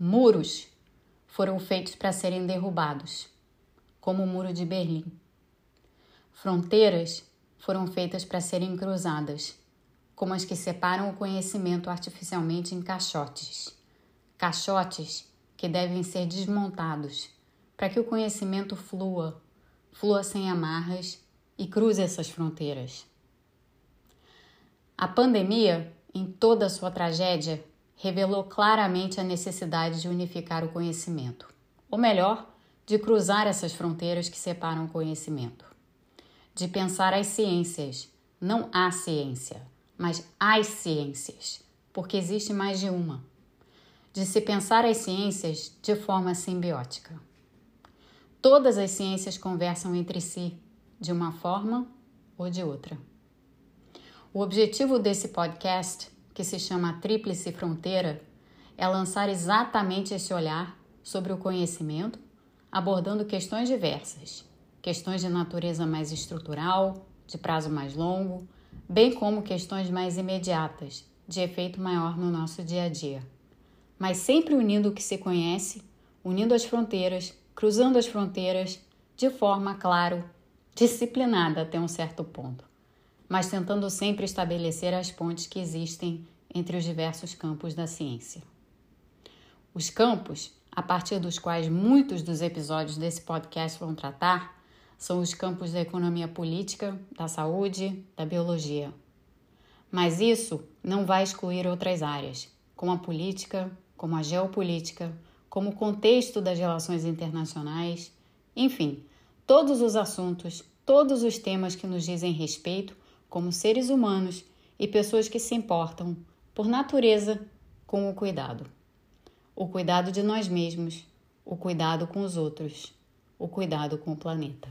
Muros foram feitos para serem derrubados, como o Muro de Berlim. Fronteiras foram feitas para serem cruzadas, como as que separam o conhecimento artificialmente em caixotes. Caixotes que devem ser desmontados para que o conhecimento flua, flua sem amarras e cruze essas fronteiras. A pandemia, em toda a sua tragédia, revelou claramente a necessidade de unificar o conhecimento, ou melhor, de cruzar essas fronteiras que separam o conhecimento, de pensar as ciências, não a ciência, mas as ciências, porque existe mais de uma, de se pensar as ciências de forma simbiótica. Todas as ciências conversam entre si, de uma forma ou de outra. O objetivo desse podcast que se chama Tríplice Fronteira, é lançar exatamente esse olhar sobre o conhecimento, abordando questões diversas, questões de natureza mais estrutural, de prazo mais longo, bem como questões mais imediatas, de efeito maior no nosso dia a dia. Mas sempre unindo o que se conhece, unindo as fronteiras, cruzando as fronteiras, de forma, claro, disciplinada até um certo ponto mas tentando sempre estabelecer as pontes que existem entre os diversos campos da ciência. Os campos, a partir dos quais muitos dos episódios desse podcast vão tratar, são os campos da economia política, da saúde, da biologia. Mas isso não vai excluir outras áreas, como a política, como a geopolítica, como o contexto das relações internacionais, enfim, todos os assuntos, todos os temas que nos dizem respeito como seres humanos e pessoas que se importam, por natureza, com o cuidado. O cuidado de nós mesmos, o cuidado com os outros, o cuidado com o planeta.